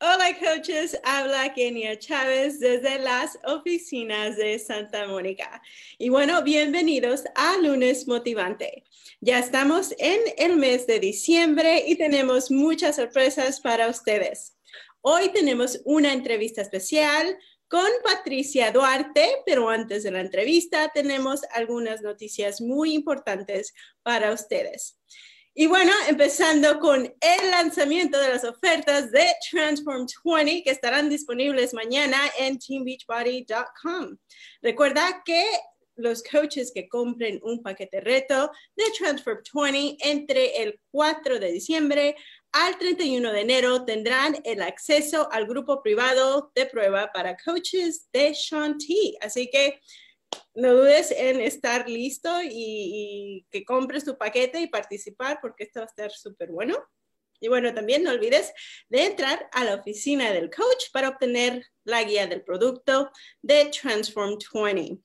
Hola coaches, habla Kenia Chávez desde las oficinas de Santa Mónica. Y bueno, bienvenidos a Lunes Motivante. Ya estamos en el mes de diciembre y tenemos muchas sorpresas para ustedes. Hoy tenemos una entrevista especial con Patricia Duarte, pero antes de la entrevista tenemos algunas noticias muy importantes para ustedes. Y bueno, empezando con el lanzamiento de las ofertas de Transform 20 que estarán disponibles mañana en teambeachbody.com. Recuerda que los coaches que compren un paquete reto de Transform 20 entre el 4 de diciembre al 31 de enero tendrán el acceso al grupo privado de prueba para coaches de Shanti. Así que no dudes en estar listo y, que compres tu paquete y participar porque esto va a estar súper bueno. Y bueno, también no olvides de entrar a la oficina del coach para obtener la guía del producto de Transform 20.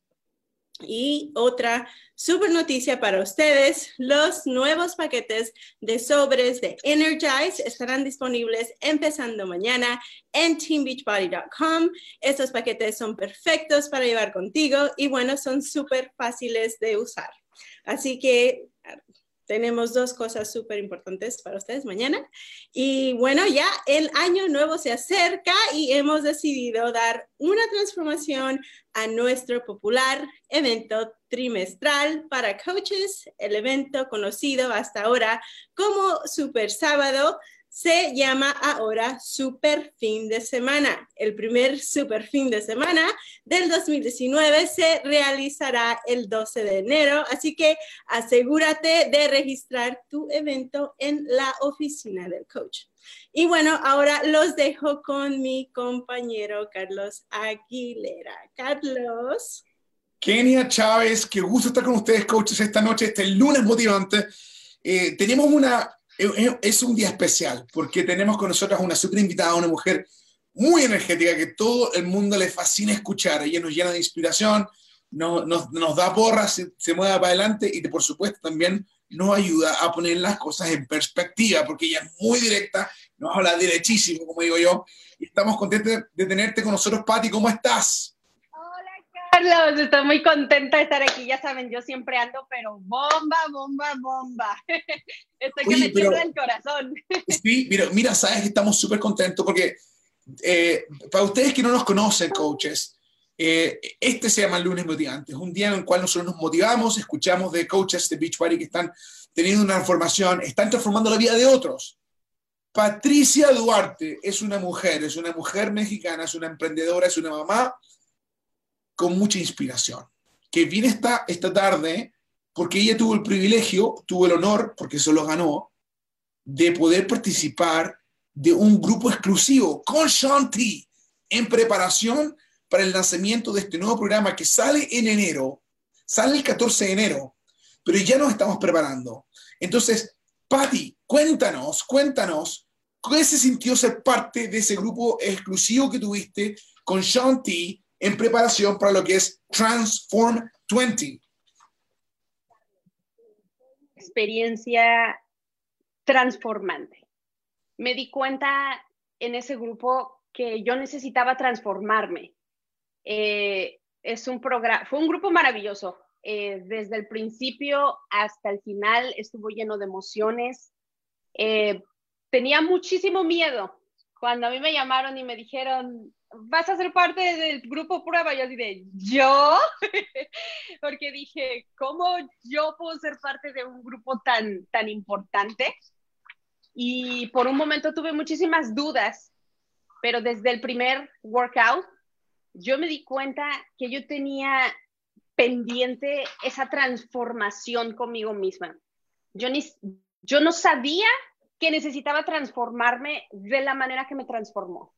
Y otra super noticia para ustedes, los nuevos paquetes de sobres de Energize estarán disponibles empezando mañana en teambeachbody.com. Estos paquetes son perfectos para llevar contigo y bueno, son súper fáciles de usar. Así que tenemos dos cosas súper importantes para ustedes mañana. Y bueno, ya el año nuevo se acerca y hemos decidido dar una transformación a nuestro popular evento trimestral para coaches, el evento conocido hasta ahora como Super Sábado se llama ahora Super Fin de Semana. El primer Super Fin de Semana del 2019 se realizará el 12 de enero, así que asegúrate de registrar tu evento en la oficina del coach. Y bueno, ahora los dejo con mi compañero Carlos Aguilera. Carlos. Kenia Chávez, qué gusto estar con ustedes, coaches, esta noche, este lunes motivante. Eh, tenemos una es un día especial porque tenemos con nosotros una super invitada, una mujer muy energética que todo el mundo le fascina escuchar. Ella nos llena de inspiración, nos, da porras, se, se, mueve para adelante y por supuesto también nos ayuda a poner las cosas en perspectiva porque ella es muy directa, nos habla derechísimo, como digo yo. Y estamos contentos de tenerte con nosotros, Patti. ¿Cómo estás? Carlos, estoy muy contenta de estar aquí. Ya saben, yo siempre ando, pero bomba, bomba, bomba. Estoy que me pero, el corazón. Sí, mira, mira, sabes que estamos súper contentos porque eh, para ustedes que no nos conocen, coaches, eh, este se llama el lunes motivante. Es un día en el cual nosotros nos motivamos, escuchamos de coaches de Beachbody que están teniendo una transformación, están transformando la vida de otros. Patricia Duarte es una mujer, es una mujer mexicana, es una emprendedora, es una mamá con mucha inspiración, que viene esta, esta tarde porque ella tuvo el privilegio, tuvo el honor, porque eso lo ganó, de poder participar de un grupo exclusivo con Shanti en preparación para el lanzamiento de este nuevo programa que sale en enero, sale el 14 de enero, pero ya nos estamos preparando. Entonces, Patti, cuéntanos, cuéntanos, ¿qué se sintió ser parte de ese grupo exclusivo que tuviste con Shanti en preparación para lo que es Transform 20. Experiencia transformante. Me di cuenta en ese grupo que yo necesitaba transformarme. Eh, es un programa, fue un grupo maravilloso. Eh, desde el principio hasta el final estuvo lleno de emociones. Eh, tenía muchísimo miedo. Cuando a mí me llamaron y me dijeron, vas a ser parte del grupo prueba. Yo así ¿yo? Porque dije, ¿cómo yo puedo ser parte de un grupo tan, tan importante? Y por un momento tuve muchísimas dudas, pero desde el primer workout, yo me di cuenta que yo tenía pendiente esa transformación conmigo misma. Yo, ni, yo no sabía que necesitaba transformarme de la manera que me transformó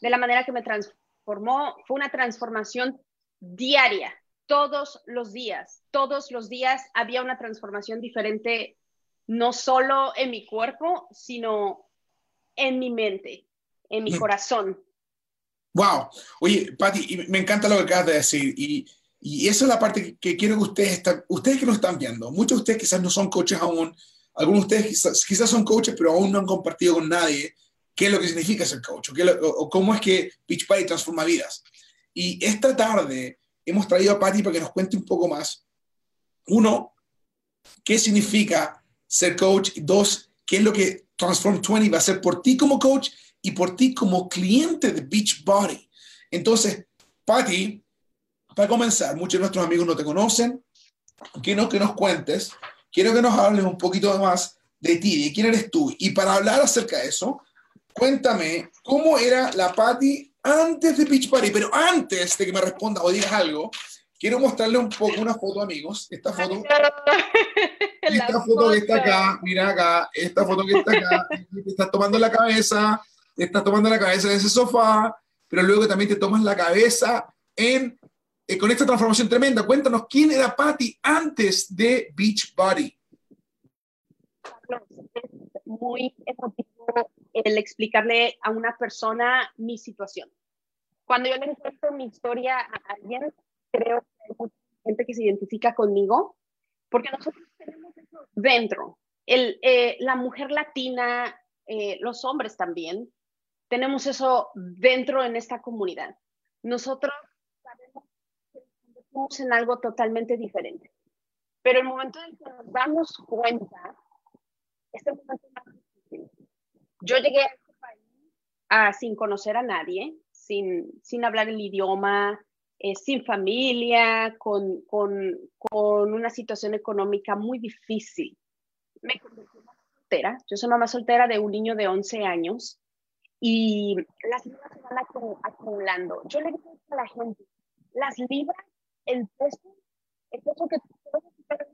de la manera que me transformó. Fue una transformación diaria, todos los días. Todos los días había una transformación diferente, no solo en mi cuerpo, sino en mi mente, en mi mm. corazón. Wow. Oye, Patti, me encanta lo que acabas de decir. Y, y esa es la parte que, quiero que ustedes, están, ustedes que nos están viendo, muchos de ustedes quizás no son coaches aún, algunos de ustedes quizás, quizás son coaches, pero aún no han compartido con nadie qué es lo que significa ser coach o, cómo es que Beachbody transforma vidas. Y esta tarde hemos traído a Patty para que nos cuente un poco más. Uno, qué significa ser coach. Dos, qué es lo que Transform 20 va a hacer por ti como coach y por ti como cliente de Beachbody. Entonces, Patty, para comenzar, muchos de nuestros amigos no te conocen. Quiero que nos cuentes, quiero que nos hables un poquito más de ti, de quién eres tú. Y para hablar acerca de eso, cuéntame cómo era la Patty antes de Beach Party, pero antes de que me responda o digas algo, quiero mostrarle un poco una foto, amigos. Esta foto. Esta foto que está acá, mira acá, esta foto que está acá, te estás tomando la cabeza, te estás tomando la cabeza en ese sofá, pero luego también te tomas la cabeza en, eh, con esta transformación tremenda. Cuéntanos, ¿quién era Patty antes de Beach Body? Muy emotivo el explicarle a una persona mi situación. Cuando yo le cuento mi historia a alguien, creo que hay mucha gente que se identifica conmigo, porque nosotros tenemos eso dentro. El, eh, la mujer latina, eh, los hombres también, tenemos eso dentro en esta comunidad. Nosotros sabemos que estamos en algo totalmente diferente. Pero el momento en que nos damos cuenta, este momento. Yo llegué a este país ah, sin conocer a nadie, sin, sin hablar el idioma, eh, sin familia, con, con, con, una situación económica muy difícil. Me convertí en mamá soltera. Yo soy mamá soltera de un niño de 11 años y las libras se van acumulando. Yo le digo a la gente, las libras, el peso, el peso que puedes quitar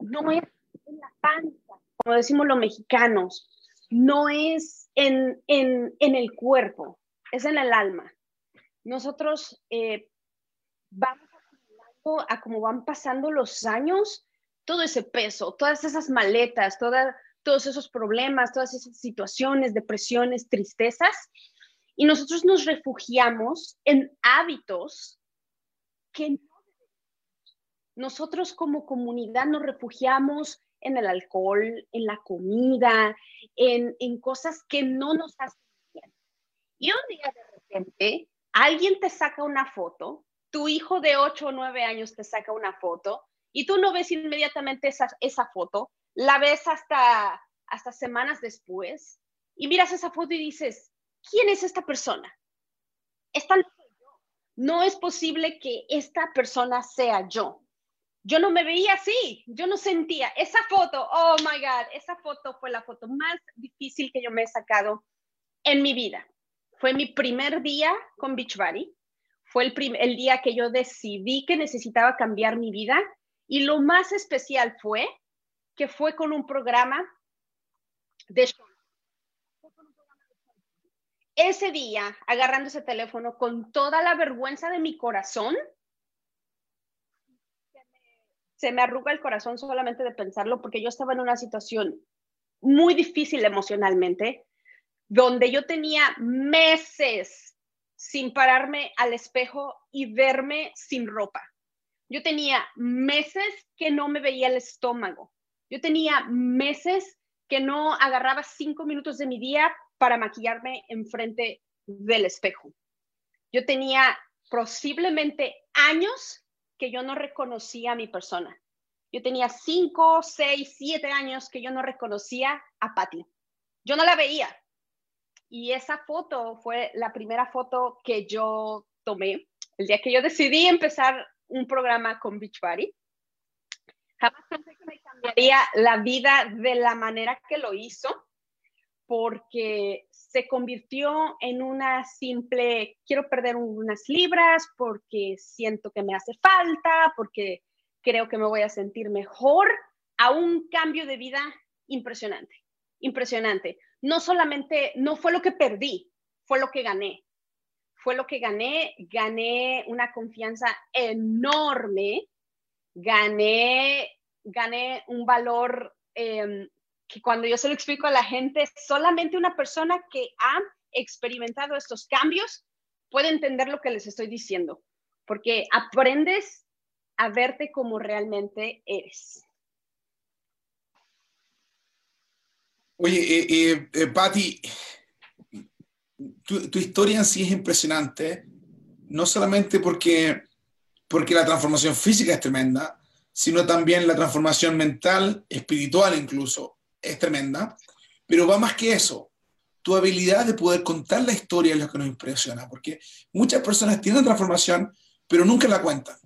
no es la panza, como decimos los mexicanos, no es en, en, en el cuerpo, es en el alma. Nosotros eh, vamos a como van pasando los años, todo ese peso, todas esas maletas, toda, todos esos problemas, todas esas situaciones, depresiones, tristezas, y nosotros nos refugiamos en hábitos que no nosotros como comunidad nos refugiamos en el alcohol, en la comida, en, en cosas que no nos hacen bien. Y un día de repente alguien te saca una foto, tu hijo de 8 o 9 años te saca una foto y tú no ves inmediatamente esa, esa foto, la ves hasta, hasta semanas después y miras esa foto y dices, ¿quién es esta persona? Esta no soy yo. No es posible que esta persona sea yo yo no me veía así, yo no sentía esa foto, oh my God, esa foto fue la foto más difícil que yo me he sacado en mi vida. Fue mi primer día con Beachbody, fue el, el día que yo decidí que necesitaba cambiar mi vida y lo más especial fue que fue con un programa de ese día, agarrando ese teléfono con toda la vergüenza de mi corazón, se me arruga el corazón solamente de pensarlo porque yo estaba en una situación muy difícil emocionalmente, donde yo tenía meses sin pararme al espejo y verme sin ropa. Yo tenía meses que no me veía el estómago. Yo tenía meses que no agarraba cinco minutos de mi día para maquillarme enfrente del espejo. Yo tenía posiblemente años que yo no reconocía a mi persona. Yo tenía cinco, seis, siete años que yo no reconocía a Patty. Yo no la veía. Y esa foto fue la primera foto que yo tomé el día que yo decidí empezar un programa con Beachbody. Jamás pensé que me cambiaría la vida de la manera que lo hizo, porque se convirtió en una simple, quiero perder unas libras porque siento que me hace falta, porque creo que me voy a sentir mejor, a un cambio de vida impresionante, impresionante. No solamente, no fue lo que perdí, fue lo que gané. Fue lo que gané, gané una confianza enorme, gané, gané un valor eh, que cuando yo se lo explico a la gente, solamente una persona que ha experimentado estos cambios puede entender lo que les estoy diciendo, porque aprendes a verte como realmente eres. Oye, eh, eh, Patti, tu, tu, historia en sí es impresionante, no solamente porque, porque la transformación física es tremenda, sino también la transformación mental, espiritual incluso, es tremenda, pero va más que eso. Tu habilidad de poder contar la historia es lo que nos impresiona, porque muchas personas tienen transformación, pero nunca la cuentan.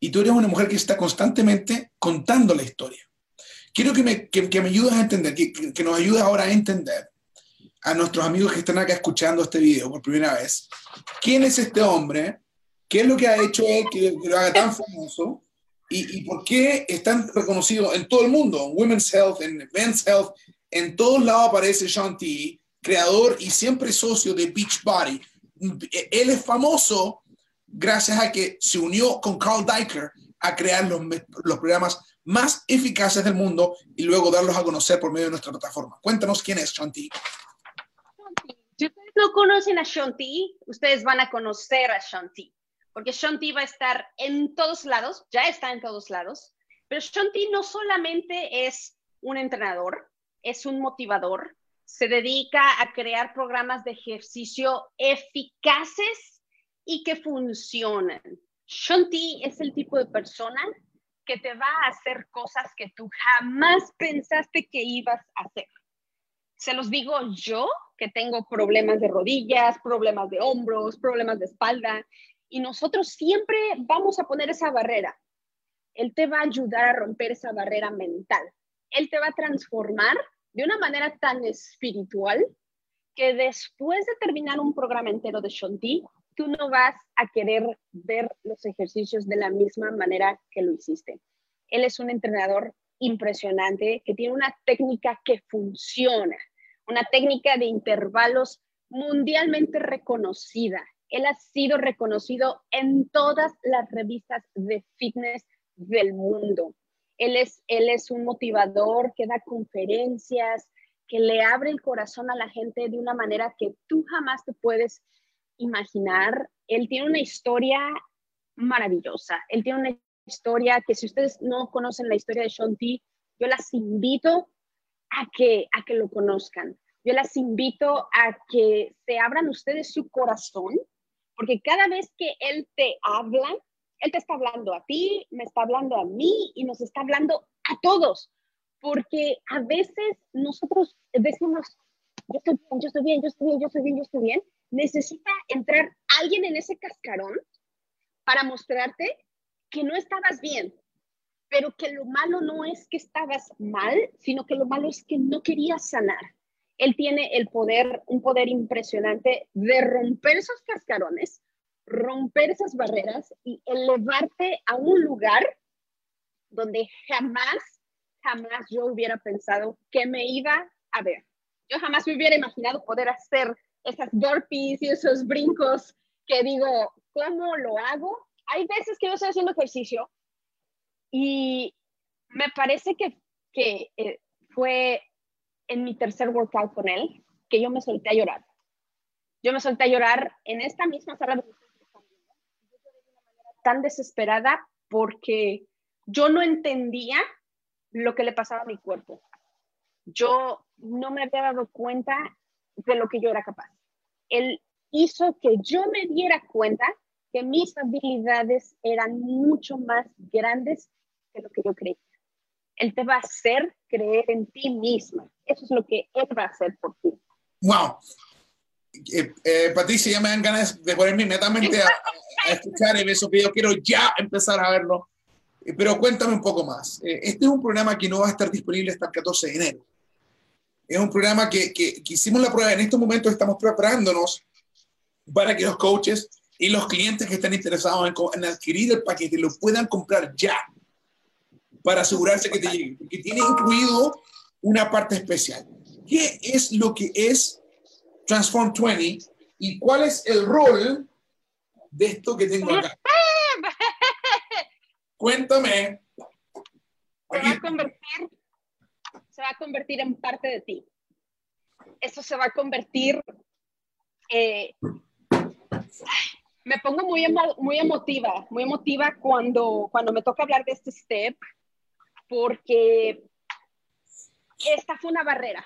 Y tú eres una mujer que está constantemente contando la historia. Quiero que me, que, que me ayudes a entender, que, que, nos ayudes ahora a entender a nuestros amigos que están acá escuchando este video por primera vez, quién es este hombre, qué es lo que ha hecho él que, que lo haga tan famoso y, y, por qué es tan reconocido en todo el mundo, en Women's Health, en Men's Health, en todos lados aparece Sean T, creador y siempre socio de Beachbody. Él es famoso gracias a que se unió con Carl Deichler a crear los, los programas más eficaces del mundo y luego darlos a conocer por medio de nuestra plataforma. Cuéntanos quién es Shanti. Si ustedes no conocen a Shanti, ustedes van a conocer a Shanti, porque Shanti va a estar en todos lados, ya está en todos lados, pero Shanti no solamente es un entrenador, es un motivador, se dedica a crear programas de ejercicio eficaces y que funcionan. Shanti es el tipo de persona que te va a hacer cosas que tú jamás pensaste que ibas a hacer. Se los digo yo, que tengo problemas de rodillas, problemas de hombros, problemas de espalda, y nosotros siempre vamos a poner esa barrera. Él te va a ayudar a romper esa barrera mental. Él te va a transformar de una manera tan espiritual que después de terminar un programa entero de Shanti, tú no vas a querer ver los ejercicios de la misma manera que lo hiciste. Él es un entrenador impresionante que tiene una técnica que funciona, una técnica de intervalos mundialmente reconocida. Él ha sido reconocido en todas las revistas de fitness del mundo. Él es, él es un motivador que da conferencias, que le abre el corazón a la gente de una manera que tú jamás te puedes imaginar. Él tiene una historia maravillosa. Él tiene una historia que si ustedes no conocen la historia de Sean T, yo las invito a que, a que lo conozcan. Yo las invito a que se abran ustedes su corazón, porque cada vez que él te habla, él te está hablando a ti, me está hablando a mí y nos está hablando a todos, porque a veces nosotros decimos, yo estoy bien, yo estoy bien, yo estoy bien, yo estoy bien, yo estoy bien, necesita entrar alguien en ese cascarón para mostrarte que no estabas bien, pero que lo malo no es que estabas mal, sino que lo malo es que no querías sanar. Él tiene el poder, un poder impresionante de romper esos cascarones, romper esas barreras y elevarte a un lugar donde jamás, jamás yo hubiera pensado que me iba a ver. Yo jamás me hubiera imaginado poder hacer esas burpees y esos brincos que digo, ¿cómo lo hago? Hay veces que yo estoy haciendo ejercicio y me parece que, que eh, fue en mi tercer workout con él que yo me solté a llorar. Yo me solté a llorar en esta misma sala de tan desesperada porque yo no entendía lo que le pasaba a mi cuerpo. Yo no me había dado cuenta de lo que yo era capaz él hizo que yo me diera cuenta que mis habilidades eran mucho más grandes que lo que yo creía. Él te va a hacer creer en ti misma. Eso es lo que Él va a hacer por ti. ¡Wow! Eh, eh, Patricia, ya me dan ganas de ponerme inmediatamente a, escuchar esos videos. Quiero ya empezar a verlo. Eh, pero cuéntame un poco más. Este es un programa que no va a estar disponible hasta el 14 de enero. Es un programa que, que, que, hicimos la prueba. En estos momentos estamos preparándonos para que los coaches y los clientes que están interesados en, en adquirir el paquete lo puedan comprar ya para asegurarse que te llegue. Porque tiene incluido una parte especial. ¿Qué es lo que es Transform 20 y cuál es el rol de esto que tengo acá? Cuéntame. Se va a convertir se va a convertir en parte de ti. Eso se va a convertir... Eh, me pongo muy, emo muy emotiva, muy emotiva cuando, cuando me toca hablar de este step, porque esta fue una barrera.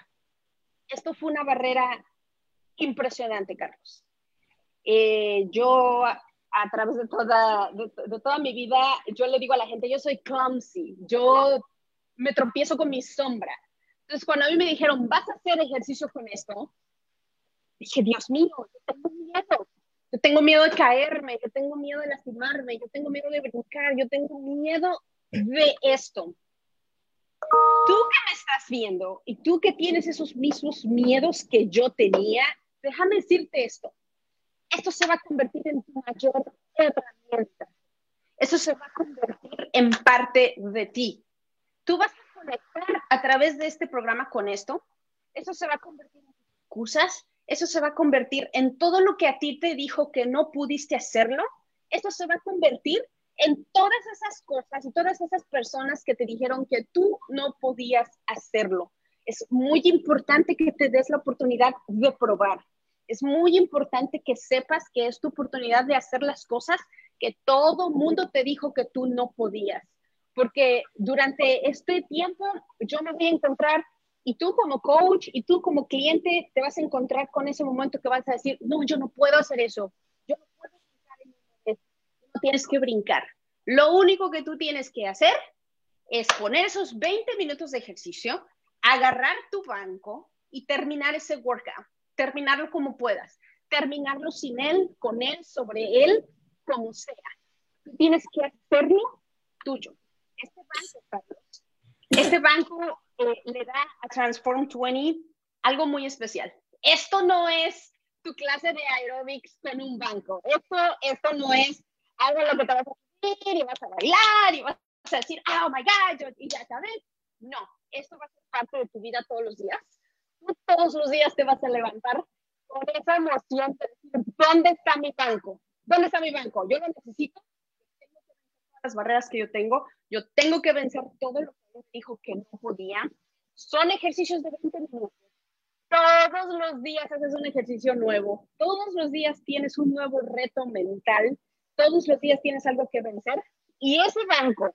esto fue una barrera impresionante, Carlos. Eh, yo a través de toda, de, toda mi vida, yo le digo a la gente, yo soy clumsy, yo me tropiezo con mi sombra. Entonces, cuando a mí me dijeron, vas a hacer ejercicio con esto, dije, Dios mío, yo tengo miedo. Yo tengo miedo de caerme, yo tengo miedo de lastimarme, yo tengo miedo de brincar, yo tengo miedo de esto. Tú que me estás viendo y tú que tienes esos mismos miedos que yo tenía, déjame decirte esto esto se va a convertir en tu mayor herramienta. Eso se va a convertir en parte de ti. Tú vas a conectar a través de este programa con esto. Eso se va a convertir en excusas. Eso se va a convertir en todo lo que a ti te dijo que no pudiste hacerlo. Eso se va a convertir en todas esas cosas y todas esas personas que te dijeron que tú no podías hacerlo. Es muy importante que te des la oportunidad de probar es muy importante que sepas que es tu oportunidad de hacer las cosas que todo mundo te dijo que tú no podías. Porque durante este tiempo yo me voy a encontrar, y tú como coach y tú como cliente te vas a encontrar con ese momento que vas a decir, no, yo no puedo hacer eso, yo no puedo brincar en no tienes que brincar. Lo único que tú tienes que hacer es poner esos 20 minutos de ejercicio, agarrar tu banco y terminar ese workout terminarlo como puedas, terminarlo sin él, con él, sobre él, como sea. tienes que hacerlo tuyo. Este banco, este banco eh, le da a Transform 20 algo muy especial. Esto no es tu clase de aerobics con un banco. Esto, esto no es algo lo que te vas a hacer y vas a bailar y vas a decir, oh my God, y ya sabes. No, esto va a ser parte de tu vida todos los días todos los días te vas a levantar con esa emoción de decir, ¿dónde está mi banco? ¿Dónde está mi banco? Yo lo necesito. Tengo que vencer las barreras que yo tengo. Yo tengo que vencer todo lo que me dijo que no podía. Son ejercicios de 20 minutos. Todos los días haces un ejercicio nuevo. Todos los días tienes un nuevo reto mental. Todos los días tienes algo que vencer. Y ese banco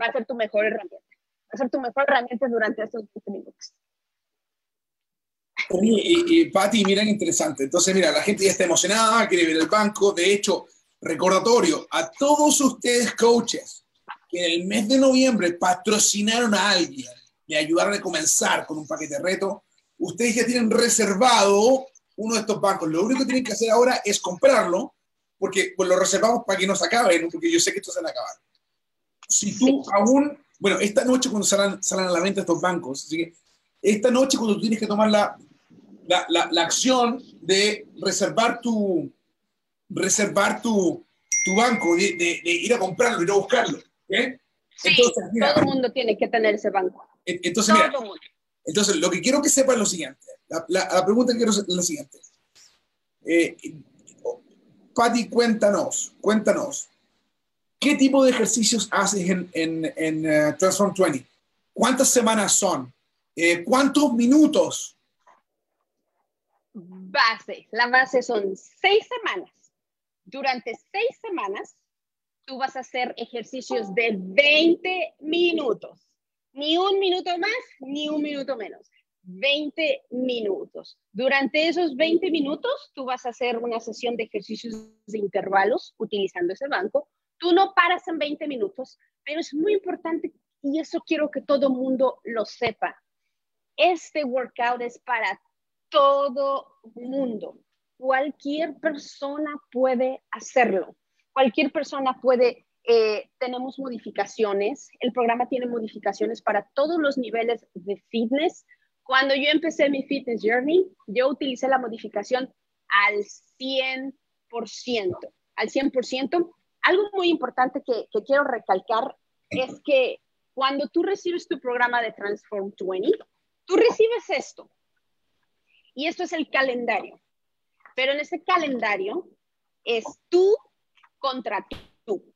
va a ser tu mejor herramienta. Va a ser tu mejor herramienta durante estos 20 minutos. Y, y, Pati, miren, interesante. Entonces, mira, la gente ya está emocionada, quiere ver el banco. De hecho, recordatorio a todos ustedes, coaches, que en el mes de noviembre patrocinaron a alguien, y ayudaron a comenzar con un paquete de reto, ustedes ya tienen reservado uno de estos bancos. Lo único que tienen que hacer ahora es comprarlo, porque pues, lo reservamos para que no se acabe, porque yo sé que esto se va a acabar. Si tú aún, bueno, esta noche cuando salen, salen a la venta estos bancos, así que esta noche cuando tú tienes que tomar la, la, la, acción de reservar tu, reservar tu, tu banco, de, de, ir a comprarlo, ir a buscarlo. entonces, todo el mundo tiene que tener ese banco. Entonces, mira, entonces, lo que quiero que sepa es lo siguiente. La, la, pregunta que quiero es la siguiente. Eh, Patti, cuéntanos, cuéntanos. ¿Qué tipo de ejercicios haces en, en, en uh, Transform 20? ¿Cuántas semanas son? Eh, ¿Cuántos minutos base. La base son seis semanas. Durante seis semanas, tú vas a hacer ejercicios de 20 minutos. Ni un minuto más, ni un minuto menos. 20 minutos. Durante esos 20 minutos, tú vas a hacer una sesión de ejercicios de intervalos utilizando ese banco. Tú no paras en 20 minutos, pero es muy importante y eso quiero que todo mundo lo sepa. Este workout es para todo mundo. Cualquier persona puede hacerlo. Cualquier persona puede, eh, tenemos modificaciones. El programa tiene modificaciones para todos los niveles de fitness. Cuando yo empecé mi fitness journey, yo utilicé la modificación al 100%. Al 100%. Algo muy importante que, que quiero recalcar es que cuando tú recibes tu programa de Transform 20, tú recibes esto. Y esto es el calendario. Pero en ese calendario es tú contra tú.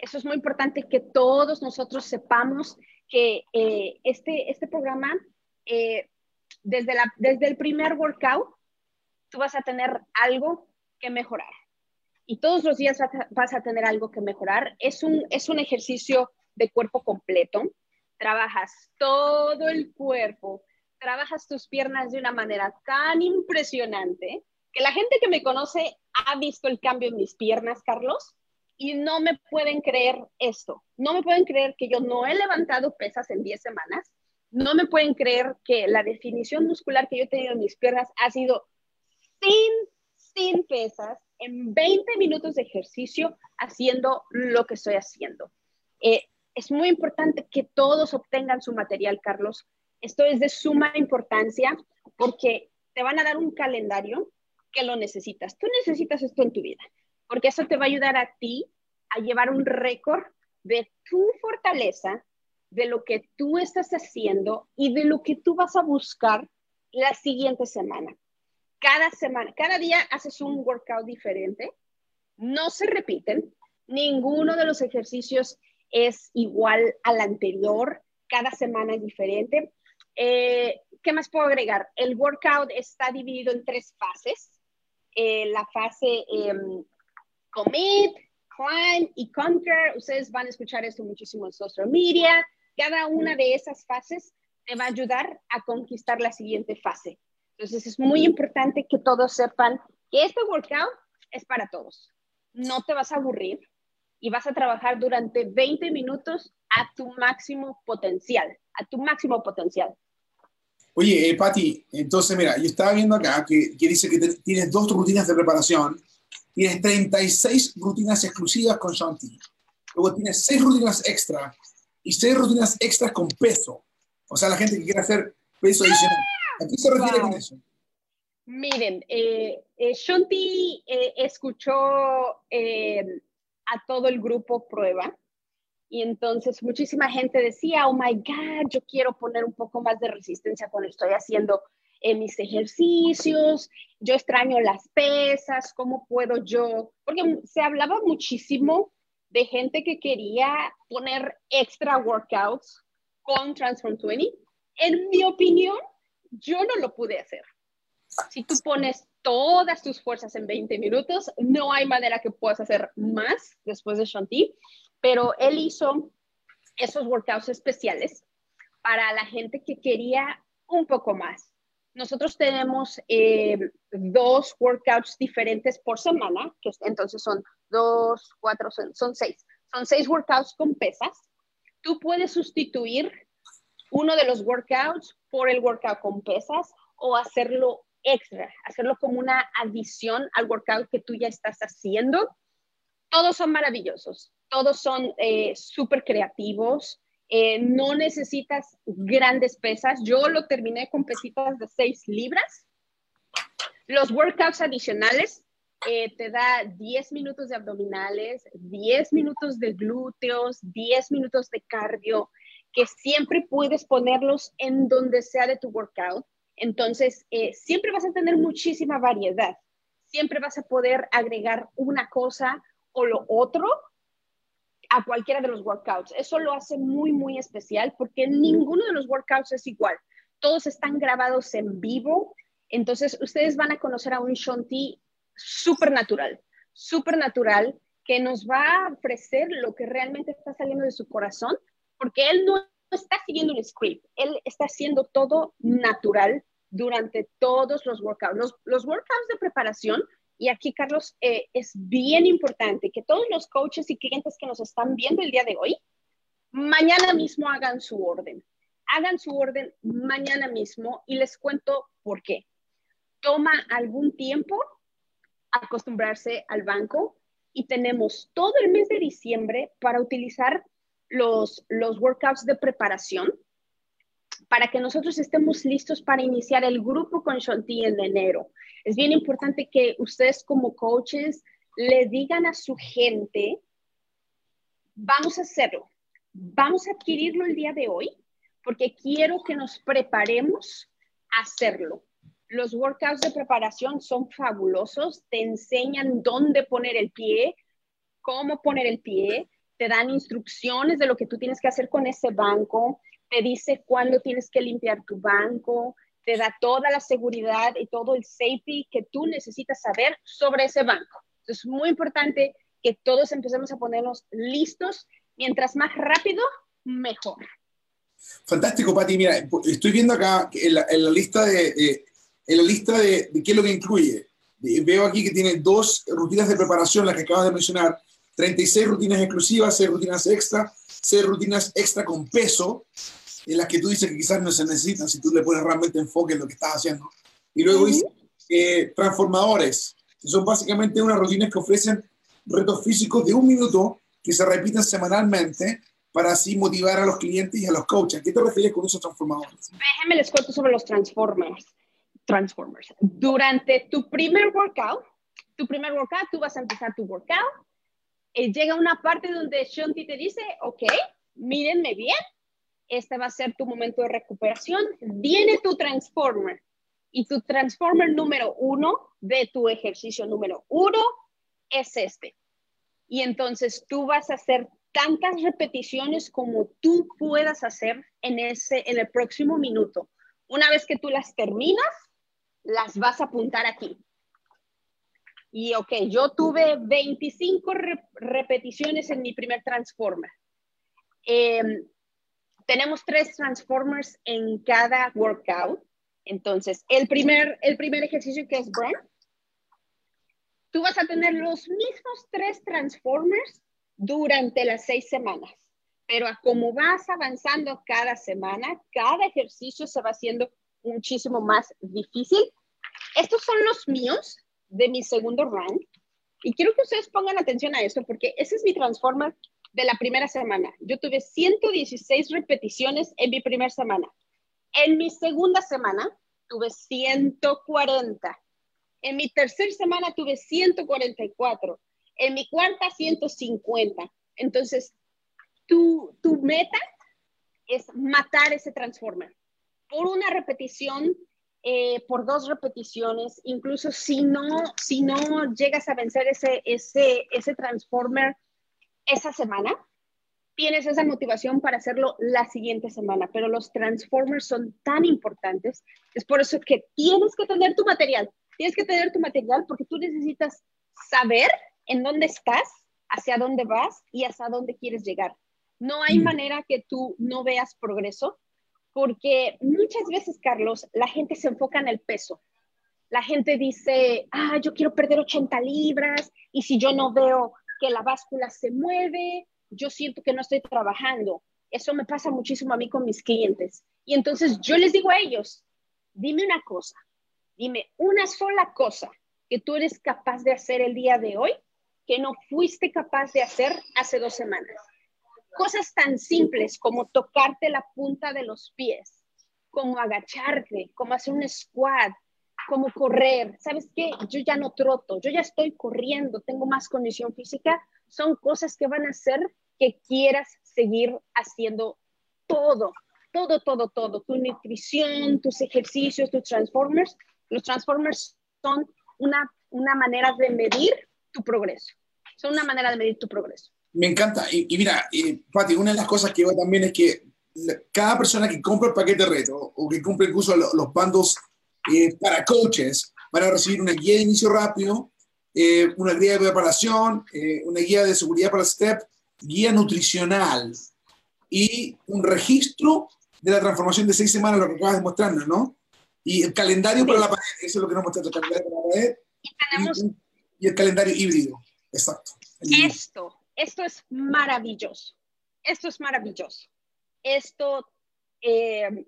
Eso es muy importante que todos nosotros sepamos que eh, este, este programa, eh, desde, la, desde el primer workout, tú vas a tener algo que mejorar. Y todos los días vas a tener algo que mejorar. Es un, es un ejercicio de cuerpo completo. Trabajas todo el cuerpo, trabajas tus piernas de una manera tan impresionante que la gente que me conoce ha visto el cambio en mis piernas, Carlos, y no me pueden creer esto. No me pueden creer que yo no he levantado pesas en 10 semanas. No me pueden creer que la definición muscular que yo he tenido en mis piernas ha sido sin, sin pesas, en 20 minutos de ejercicio, haciendo lo que estoy haciendo. Eh, es muy importante que todos obtengan su material, Carlos. Esto es de suma importancia porque te van a dar un calendario que lo necesitas. Tú necesitas esto en tu vida, porque eso te va a ayudar a ti a llevar un récord de tu fortaleza, de lo que tú estás haciendo y de lo que tú vas a buscar la siguiente semana. Cada semana, cada día haces un workout diferente, no se repiten, ninguno de los ejercicios es igual al anterior, cada semana es diferente. Eh, ¿Qué más puedo agregar? El workout está dividido en tres fases. Eh, la fase em, commit, climb y conquer. Ustedes van a escuchar esto muchísimo en social media. Cada una de esas fases te va a ayudar a conquistar la siguiente fase. Entonces es muy importante que todos sepan que este workout es para todos. No te vas a aburrir y vas a trabajar durante 20 minutos a tu máximo potencial, a tu máximo potencial. Oye, eh, Patti, entonces mira, yo estaba viendo acá que, dice que tienes dos rutinas de preparación, tienes 36 rutinas exclusivas con Shanti, luego tienes 6 rutinas extra y 6 rutinas extras con peso. O sea, la gente que quiere hacer peso adicional. ¿A qué se refiere con eso? Miren, eh, eh Shanti eh, escuchó a todo el grupo prueba y entonces muchísima gente decía, oh my God, yo quiero poner un poco más de resistencia cuando estoy haciendo eh, mis ejercicios, yo extraño las pesas, ¿cómo puedo yo? Porque se hablaba muchísimo de gente que quería poner extra workouts con Transform 20. En mi opinión, yo no lo pude hacer. Si tú pones todas tus fuerzas en 20 minutos, no hay manera que puedas hacer más después de Shanti pero él hizo esos workouts especiales para la gente que quería un poco más. Nosotros tenemos eh, dos workouts diferentes por semana, que entonces son dos, cuatro, son, seis. Son seis workouts con pesas. Tú puedes sustituir uno de los workouts por el workout con pesas o hacerlo extra, hacerlo como una adición al workout que tú ya estás haciendo. Todos son maravillosos todos son eh, súper creativos. Eh, no necesitas grandes pesas. Yo lo terminé con pesitas de 6 libras. Los workouts adicionales eh, te da 10 minutos de abdominales, 10 minutos de glúteos, 10 minutos de cardio, que siempre puedes ponerlos en donde sea de tu workout. Entonces, siempre vas a tener muchísima variedad. Siempre vas a poder agregar una cosa o lo otro a cualquiera de los workouts. Eso lo hace muy, muy especial porque ninguno de los workouts es igual. Todos están grabados en vivo. Entonces, ustedes van a conocer a un Shanti súper natural, súper natural, que nos va a ofrecer lo que realmente está saliendo de su corazón, porque él no está siguiendo un script, él está haciendo todo natural durante todos los workouts. Los, los workouts de preparación y aquí, Carlos, eh, es bien importante que todos los coaches y clientes que nos están viendo el día de hoy, mañana mismo hagan su orden. Hagan su orden mañana mismo y les cuento por qué. Toma algún tiempo acostumbrarse al banco y tenemos todo el mes de diciembre para utilizar los, los workouts de preparación para que nosotros estemos listos para iniciar el grupo con Shanti en enero. Es bien importante que ustedes como coaches le digan a su gente, vamos a hacerlo, vamos a adquirirlo el día de hoy, porque quiero que nos preparemos a hacerlo. Los workouts de preparación son fabulosos, te enseñan dónde poner el pie, cómo poner el pie, te dan instrucciones de lo que tú tienes que hacer con ese banco, te dice cuándo tienes que limpiar tu banco, te da toda la seguridad y todo el safety que tú necesitas saber sobre ese banco. es muy importante que todos empecemos a ponernos listos. Mientras más rápido, mejor. Fantástico, Pati. Mira, estoy viendo acá en la, lista de, en la lista de, qué es lo que incluye. Veo aquí que tiene dos rutinas de preparación, las que acabas de mencionar, 36 rutinas exclusivas, 6 rutinas extra, 6 rutinas extra con peso, en las que tú dices que quizás no se necesitan si tú le pones realmente enfoque en lo que estás haciendo. Y luego dice eh, transformadores, que son básicamente unas rutinas que ofrecen retos físicos de un minuto que se repiten semanalmente para así motivar a los clientes y a los coaches. ¿A qué te refieres con esos transformadores? Déjenme les cuento sobre los transformers. Transformers. Durante tu primer workout, tu primer workout, tú vas a empezar tu workout. eh, llega una parte donde Shanti te dice, ok, mírenme bien, este va a ser tu momento de recuperación. Viene tu transformer y tu transformer número uno de tu ejercicio número uno es este. Y entonces tú vas a hacer tantas repeticiones como tú puedas hacer en, ese, en el próximo minuto. Una vez que tú las terminas, las vas a apuntar aquí. Y ok, yo tuve 25 repeticiones en mi primer transformer. Em, tenemos tres transformers en cada workout. Entonces, el primer, el primer ejercicio que es burn, tú vas a tener los mismos tres transformers durante las seis semanas. Pero como vas avanzando cada semana, cada ejercicio se va haciendo muchísimo más difícil. Estos son los míos de mi segundo round. Y quiero que ustedes pongan atención a esto porque ese es mi transformer de la primera semana. Yo tuve 116 repeticiones en mi primera semana. En mi segunda semana tuve 140. En mi tercera semana tuve 144 en mi cuarta 150. Entonces, tu, tu meta es matar ese transformer por una repetición, eh, por dos repeticiones, incluso si no, si no llegas a vencer ese, ese, ese transformer esa semana, tienes esa motivación para hacerlo la siguiente semana, pero los transformers son tan importantes, es por eso que tienes que tener tu material, tienes que tener tu material porque tú necesitas saber en dónde estás, hacia dónde vas y hacia dónde quieres llegar. No hay mm. manera que tú no veas progreso, porque muchas veces, Carlos, la gente se enfoca en el peso. La gente dice, ah, yo quiero perder 80 libras y si yo no veo que la báscula se mueve, yo siento que no estoy trabajando. Eso me pasa muchísimo a mí con mis clientes. Y entonces yo les digo a ellos, dime una cosa, dime una sola cosa que tú eres capaz de hacer el día de hoy que no fuiste capaz de hacer hace dos semanas. Cosas tan simples como tocarte la punta de los pies, como agacharte, como hacer un squat, como correr. ¿Sabes qué? Yo ya no troto, yo ya estoy corriendo, tengo más condición física. Son cosas que van a hacer que quieras seguir haciendo todo, todo, todo, todo. Tu nutrición, tus ejercicios, tus transformers. Los transformers son una, una manera de medir tu progreso son una manera de medir tu progreso. Me encanta. Y, mira, y, Pati, una de las cosas que veo también es que cada persona que compra el paquete reto o que compra incluso los, bandos eh, para coaches van a recibir una guía de inicio rápido, eh, una guía de preparación, eh, una guía de seguridad para el STEP, guía nutricional y un registro de la transformación de seis semanas, lo que acabas de mostrarnos, ¿no? Y el calendario para la pared, eso es lo que nos muestra el calendario para la pared. y el calendario híbrido. Exacto. Esto, esto es maravilloso. Esto es maravilloso. Esto eh,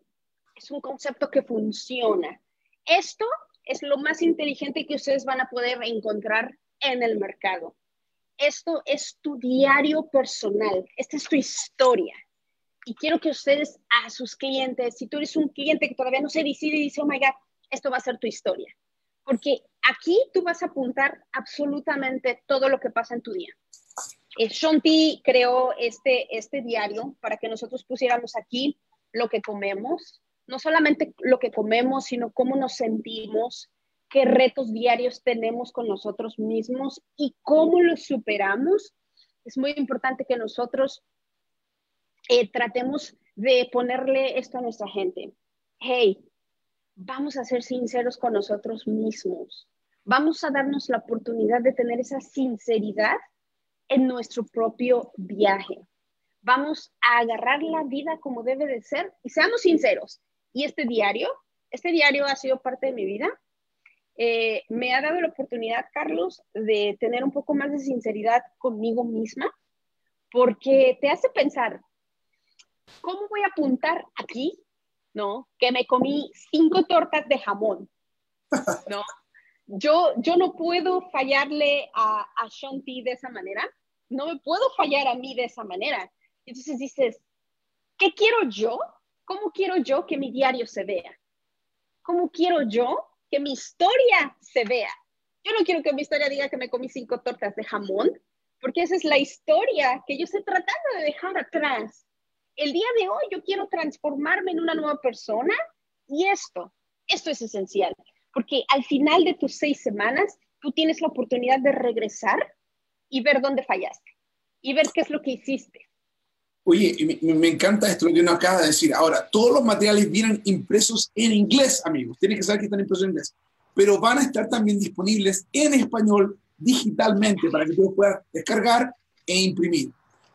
es un concepto que funciona. Esto es lo más inteligente que ustedes van a poder encontrar en el mercado. Esto es tu diario personal. Esta es tu historia. Y quiero que ustedes a sus clientes, si tú eres un cliente que todavía no se decide y dice, oh my God, esto va a ser tu historia porque aquí tú vas a apuntar absolutamente todo lo que pasa en tu día. Eh, creó este, este diario para que nosotros pusiéramos aquí lo que comemos, no solamente lo que comemos, sino cómo nos sentimos, qué retos diarios tenemos con nosotros mismos y cómo los superamos. Es muy importante que nosotros eh, tratemos de ponerle esto a nuestra gente. Hey, vamos a ser sinceros con nosotros mismos. Vamos a darnos la oportunidad de tener esa sinceridad en nuestro propio viaje. vamos a agarrar la vida como debe de ser y seamos sinceros. Y este diario, este diario ha sido parte de mi vida. Eh, me ha dado la oportunidad, Carlos, de tener un poco más de sinceridad conmigo misma, porque te hace pensar, ¿cómo voy a apuntar aquí? ¿No? Que me comí cinco tortas de jamón, ¿no? Yo, yo no puedo fallarle a, a Shanti de esa manera, no me puedo fallar a mí de esa manera. Entonces dices, ¿qué quiero yo? ¿Cómo quiero yo que mi diario se vea? ¿Cómo quiero yo que mi historia se vea? Yo no quiero que mi historia diga que me comí cinco tortas de jamón, porque esa es la historia que yo estoy tratando de dejar atrás. El día de hoy yo quiero transformarme en una nueva persona y esto, esto es esencial, porque al final de tus seis semanas tú tienes la oportunidad de regresar y ver dónde fallaste y ver qué es lo que hiciste. Oye, me, encanta esto que uno acaba de decir. Ahora, todos los materiales vienen impresos en inglés, amigos. Tienen que saber que están impresos en inglés. Pero van a estar también disponibles en español digitalmente para que tú puedas descargar e imprimir.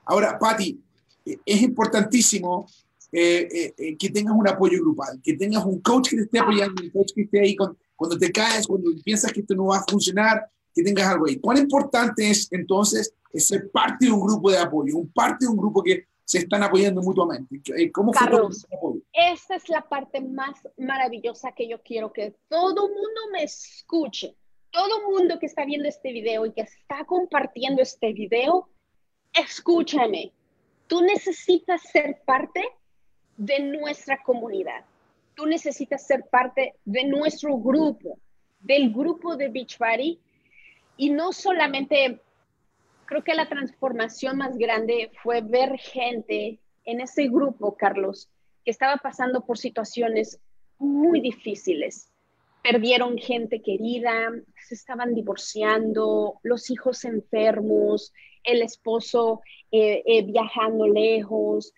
Ahora, Patti, eh, es importantísimo eh, eh, que tengas un apoyo grupal, que tengas un coach que te esté apoyando, un coach que esté ahí cuando te caes, cuando piensas que esto no va a funcionar, que tengas algo ahí. ¿Cuán importante es entonces ser parte de un grupo de apoyo, un parte de un grupo que se están apoyando mutuamente. Eh, ¿Cómo fue Carlos, esta es la parte más maravillosa que yo quiero que todo mundo me escuche. Todo mundo que está viendo este video y que está compartiendo este video, escúchame. Tú necesitas ser parte de nuestra comunidad. Tú necesitas ser parte de nuestro grupo, del grupo de Beachbody. Y no solamente creo que la transformación más grande fue ver gente en ese grupo, Carlos, que estaba pasando por situaciones muy difíciles. Perdieron gente querida, se estaban divorciando, los hijos enfermos, el esposo eh, eh, viajando lejos,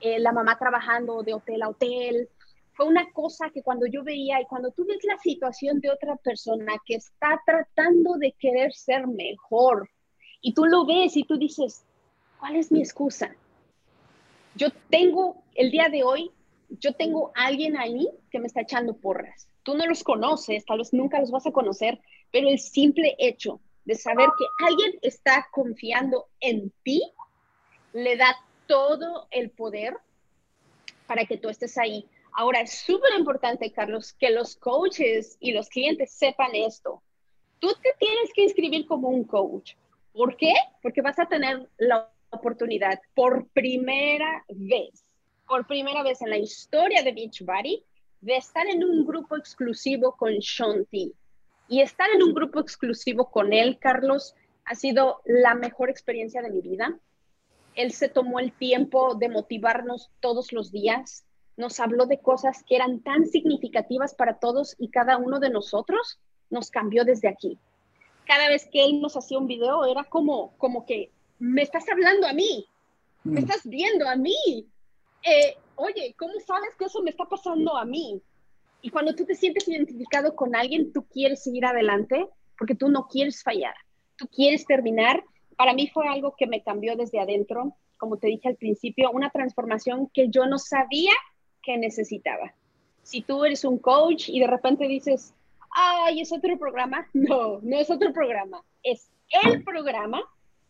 eh, la mamá trabajando de hotel a hotel. Fue una cosa que cuando yo veía y cuando tú ves la situación de otra persona que está tratando de querer ser mejor, y tú lo ves y tú dices, ¿cuál es mi excusa? Yo tengo, el día de hoy, yo tengo alguien ahí que me está echando porras. Tú no los conoces, tal vez nunca los vas a conocer, pero el simple hecho de saber que alguien está confiando en ti le da todo el poder para que tú estés ahí. Ahora, es súper importante, Carlos, que los coaches y los clientes sepan esto. Tú te tienes que inscribir como un coach. ¿Por qué? Porque vas a tener la oportunidad por primera vez, por primera vez en la historia de Beachbody, de estar en un grupo exclusivo con Shanti. Y estar en un grupo exclusivo con él, Carlos, ha sido la mejor experiencia de mi vida. Él se tomó el tiempo de motivarnos todos los días, nos habló de cosas que eran tan significativas para todos y cada uno de nosotros, nos cambió desde aquí cada vez que él nos hacía un video era como, como que me estás hablando a mí, me mm. estás viendo a mí. Eh, oye, ¿cómo sabes que eso me está pasando a mí? Y cuando tú te sientes identificado con alguien, tú quieres seguir adelante porque tú no quieres fallar, tú quieres terminar. Para mí fue algo que me cambió desde adentro, como te dije al principio, una transformación que yo no sabía que necesitaba. Si tú eres un coach y de repente dices, ay, es otro programa. No, no es otro programa. Es el programa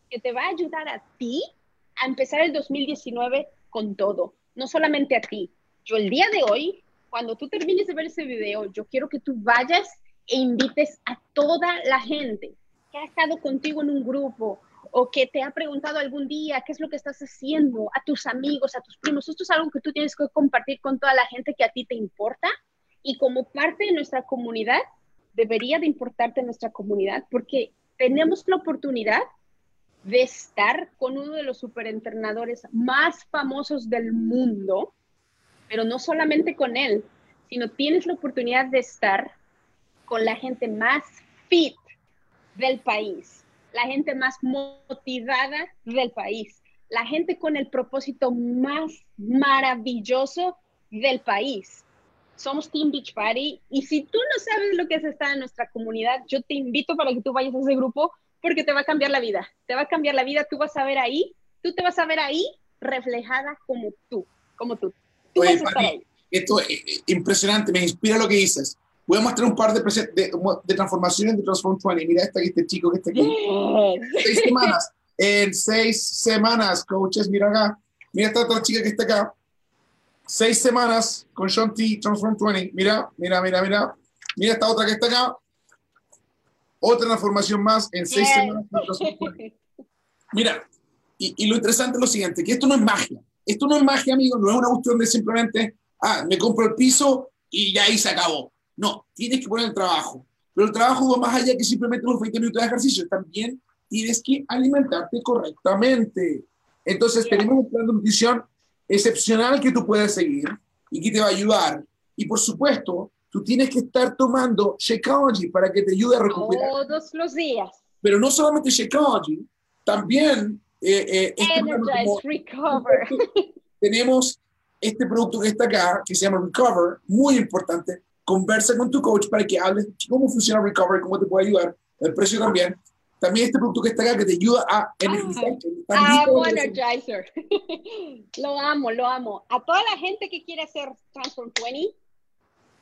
que te va a ayudar a ti a empezar el 2019 con todo. No solamente a ti. Yo el día de hoy, cuando tú termines de ver ese video, yo quiero que tú vayas e invites a toda la gente que ha estado contigo en un grupo o que te ha preguntado algún día qué es lo que estás haciendo, a tus amigos, a tus primos. Esto es algo que tú tienes que compartir con toda la gente que a ti te importa. Y como parte de nuestra comunidad, debería de importarte nuestra comunidad porque tenemos la oportunidad de estar con uno de los superentrenadores más famosos del mundo, pero no solamente con él, sino tienes la oportunidad de estar con la gente más fit del país, la gente más motivada del país, la gente con el propósito más maravilloso del país somos Team Beach Party y si tú no sabes lo que es estar en nuestra comunidad, yo te invito para que tú vayas a ese grupo porque te va a cambiar la vida, te va a cambiar la vida, tú vas a ver ahí, tú te vas a ver ahí reflejada como tú, como tú. Esto es impresionante, me inspira lo que dices. Voy a mostrar un par de, de, de transformaciones de Transform 20. Mira esta, este chico que está aquí. Seis semanas. En seis semanas, coaches, mira acá. Mira esta otra chica que está acá. Seis semanas con Sean T, Transform 20. Mira, mira, mira, mira. Mira esta otra que está acá. Otra transformación más en seis semanas. Mira, y, y, lo interesante es lo siguiente, que esto no es magia. Esto no es magia, amigo, no es una cuestión de simplemente, ah, me compro el piso y ya ahí se acabó. No, tienes que poner el trabajo. Pero el trabajo va más allá que simplemente los 20 minutos de ejercicio. También tienes que alimentarte correctamente. Entonces, tenemos un plan de nutrición excepcional que tú puedes seguir y que te va a ayudar. Y por supuesto, tú tienes que estar tomando Shakeology para que te ayude a recuperar. Todos los días. Pero no solamente Shakeology, también eh, eh, este Recover. Tenemos este producto que está acá, que se llama Recover, muy importante. Conversa con tu coach para que hables cómo funciona Recover, cómo te puede ayudar, el precio también. También este producto que está acá que te ayuda a energizar. Ah, amo Energizer. lo amo, lo amo. A toda la gente que quiere hacer Transform 20,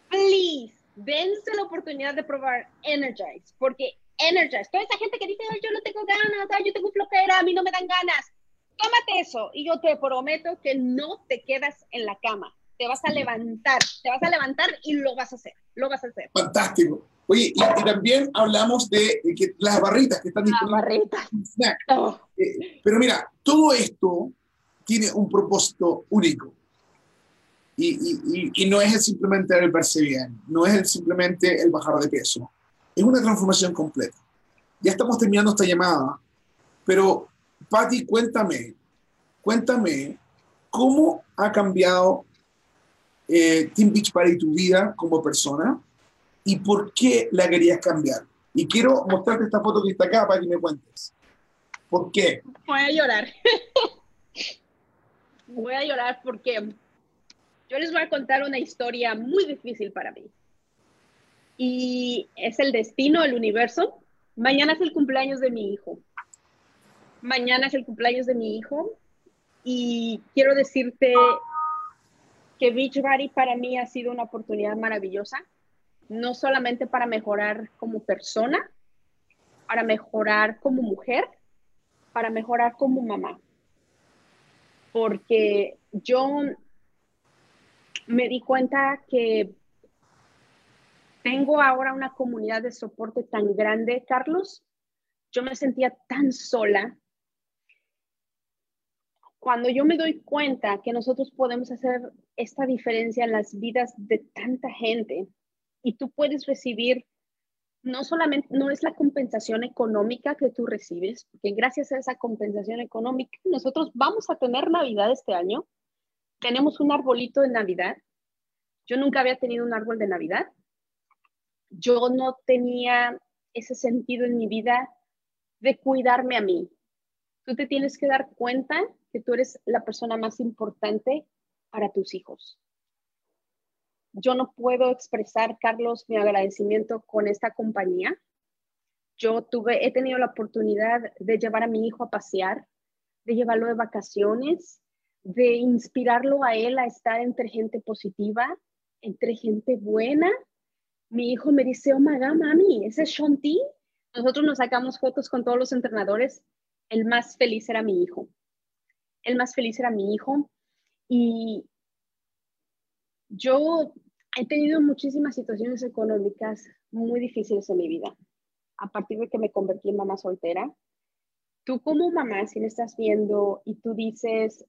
please, dense la oportunidad de probar Energize, porque Energize. Toda esa gente que dice, yo no tengo ganas, yo tengo flojera, a mí no me dan ganas. Tómate eso y yo te prometo que no te quedas en la cama. Te vas a levantar, te vas a levantar y lo vas a hacer, lo vas a hacer. Fantástico. Oye, y, también hablamos de, que las barritas que están disponibles. Las barritas. Eh, pero mira, todo esto tiene un propósito único. Y, y, y, no es simplemente el verse bien, no es simplemente el bajar de peso es una transformación completa. Ya estamos terminando esta llamada, pero Patti, cuéntame, cuéntame cómo ha cambiado eh, Team Beach Party tu vida como persona y por qué la querías cambiar. Y quiero mostrarte esta foto que está acá para que me cuentes. ¿Por qué? Voy a llorar. voy a llorar porque yo les voy a contar una historia muy difícil para mí y es el destino, el universo. Mañana es el cumpleaños de mi hijo. Mañana es el cumpleaños de mi hijo y quiero decirte que Beachbody para mí ha sido una oportunidad maravillosa, no solamente para mejorar como persona, para mejorar como mujer, para mejorar como mamá. Porque yo me di cuenta que tengo ahora una comunidad de soporte tan grande, Carlos. Yo me sentía tan sola. Cuando yo me doy cuenta que nosotros podemos hacer esta diferencia en las vidas de tanta gente y tú puedes recibir, no solamente, no es la compensación económica que tú recibes, porque gracias a esa compensación económica nosotros vamos a tener Navidad este año. Tenemos un arbolito de Navidad. Yo nunca había tenido un árbol de Navidad yo no tenía ese sentido en mi vida de cuidarme a mí. Tú te tienes que dar cuenta que tú eres la persona más importante para tus hijos. Yo no puedo expresar, Carlos, mi agradecimiento con esta compañía. Yo tuve, he tenido la oportunidad de llevar a mi hijo a pasear, de llevarlo de vacaciones, de inspirarlo a él a estar entre gente positiva, entre gente buena mi hijo me dice, oh my God, mami, ese es Sean Nosotros nos sacamos fotos con todos los entrenadores. El más feliz era mi hijo. El más feliz era mi hijo. Y yo he tenido muchísimas situaciones económicas muy difíciles en mi vida. A partir de que me convertí en mamá soltera, tú como mamá, si me estás viendo y tú dices,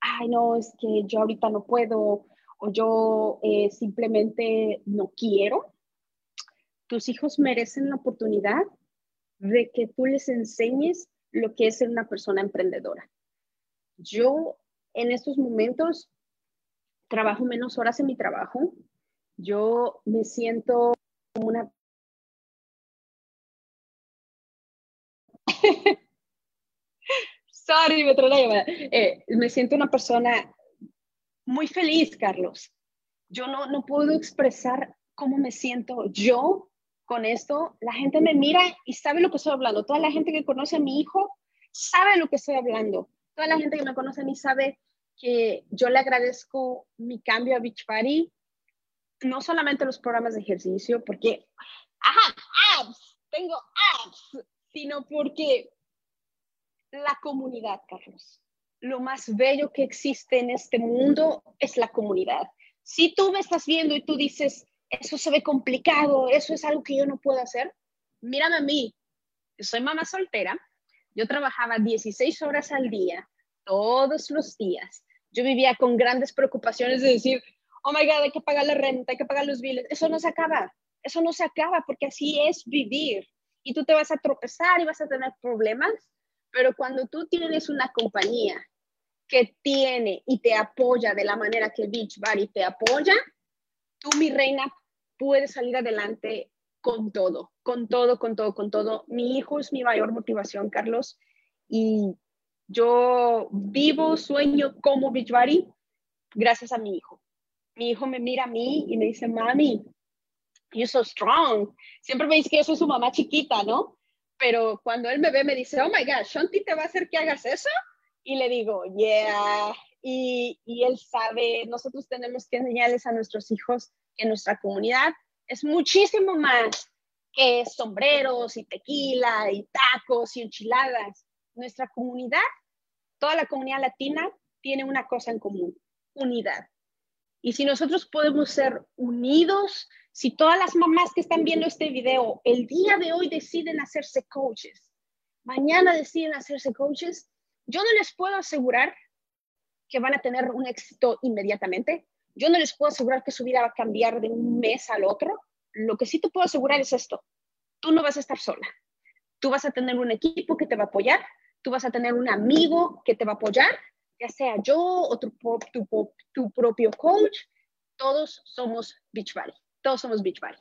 ay, no, es que yo ahorita no puedo, o yo eh, simplemente no quiero, tus hijos merecen la oportunidad de que tú les enseñes lo que es ser una persona emprendedora. Yo en estos momentos trabajo menos horas en mi trabajo. Yo me siento como una... Sorry, me trae la llamada. Eh, me siento una persona muy feliz, Carlos. Yo no, no puedo expresar cómo me siento yo con esto. La gente me mira y sabe lo que estoy hablando. Toda la gente que conoce a mi hijo sabe lo que estoy hablando. toda la gente que me conoce a mí sabe que yo le agradezco mi cambio a Beachbody, no solamente los programas de ejercicio, porque, ajá, abs, tengo abs, sino porque la comunidad, Carlos. Lo más bello que existe en este mundo es la comunidad. Si tú me estás viendo y tú dices, eso se ve complicado, eso es algo que yo no puedo hacer, mírame a mí. Soy mamá soltera, yo trabajaba 16 horas al día, todos los días. Yo vivía con grandes preocupaciones de decir, oh my God, hay que pagar la renta, hay que pagar los biles. Eso no se acaba, eso no se acaba porque así es vivir. Y tú te vas a tropezar y vas a tener problemas, pero cuando tú tienes una compañía que tiene y te apoya de la manera que Beachbody te apoya, tú, mi reina, puedes salir adelante con todo, con todo, con todo, con todo. Mi hijo es mi mayor motivación, Carlos, y yo vivo, sueño como Beachbody gracias a mi hijo. Mi hijo me mira a mí y me dice, mami, you're so strong. Siempre me dice que yo soy su mamá chiquita, ¿no? Pero cuando él me ve, me dice, oh my God, Shanti te va a hacer que hagas eso. Y le digo, yeah. Y, él sabe, nosotros tenemos que enseñarles a nuestros hijos que nuestra comunidad es muchísimo más que sombreros y tequila y tacos y enchiladas. Nuestra comunidad, toda la comunidad latina, tiene una cosa en común, unidad. Y si nosotros podemos ser unidos, si todas las mamás que están viendo este video el día de hoy deciden hacerse coaches, mañana deciden hacerse coaches, yo no les puedo asegurar que van a tener un éxito inmediatamente. Yo no les puedo asegurar que su vida va a cambiar de un mes al otro. Lo que sí te puedo asegurar es esto. Tú no vas a estar sola. Tú vas a tener un equipo que te va a apoyar. Tú vas a tener un amigo que te va a apoyar, ya sea yo o tu, tu, tu propio coach. Todos somos Beachbody. Todos somos Beachbody.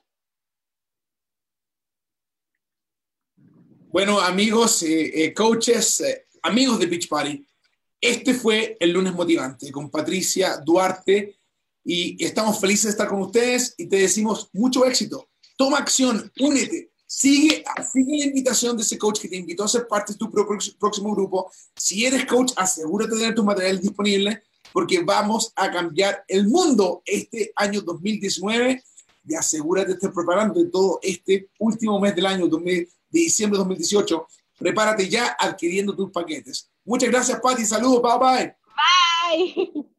Bueno, amigos, eh, eh, coaches, eh, amigos de Beachbody, este fue el lunes motivante con Patricia Duarte y estamos felices de estar con ustedes y te decimos mucho éxito. Toma acción, únete, sigue, sigue la invitación de ese coach que te invitó a ser parte de tu próximo grupo. Si eres coach, asegúrate de tener tu material disponible porque vamos a cambiar el mundo este año 2019 y asegúrate de estar preparando todo este último mes del año de diciembre de 2018. Prepárate ya adquiriendo tus paquetes. Muchas gracias, Patti. Saludos. Bye bye. Bye.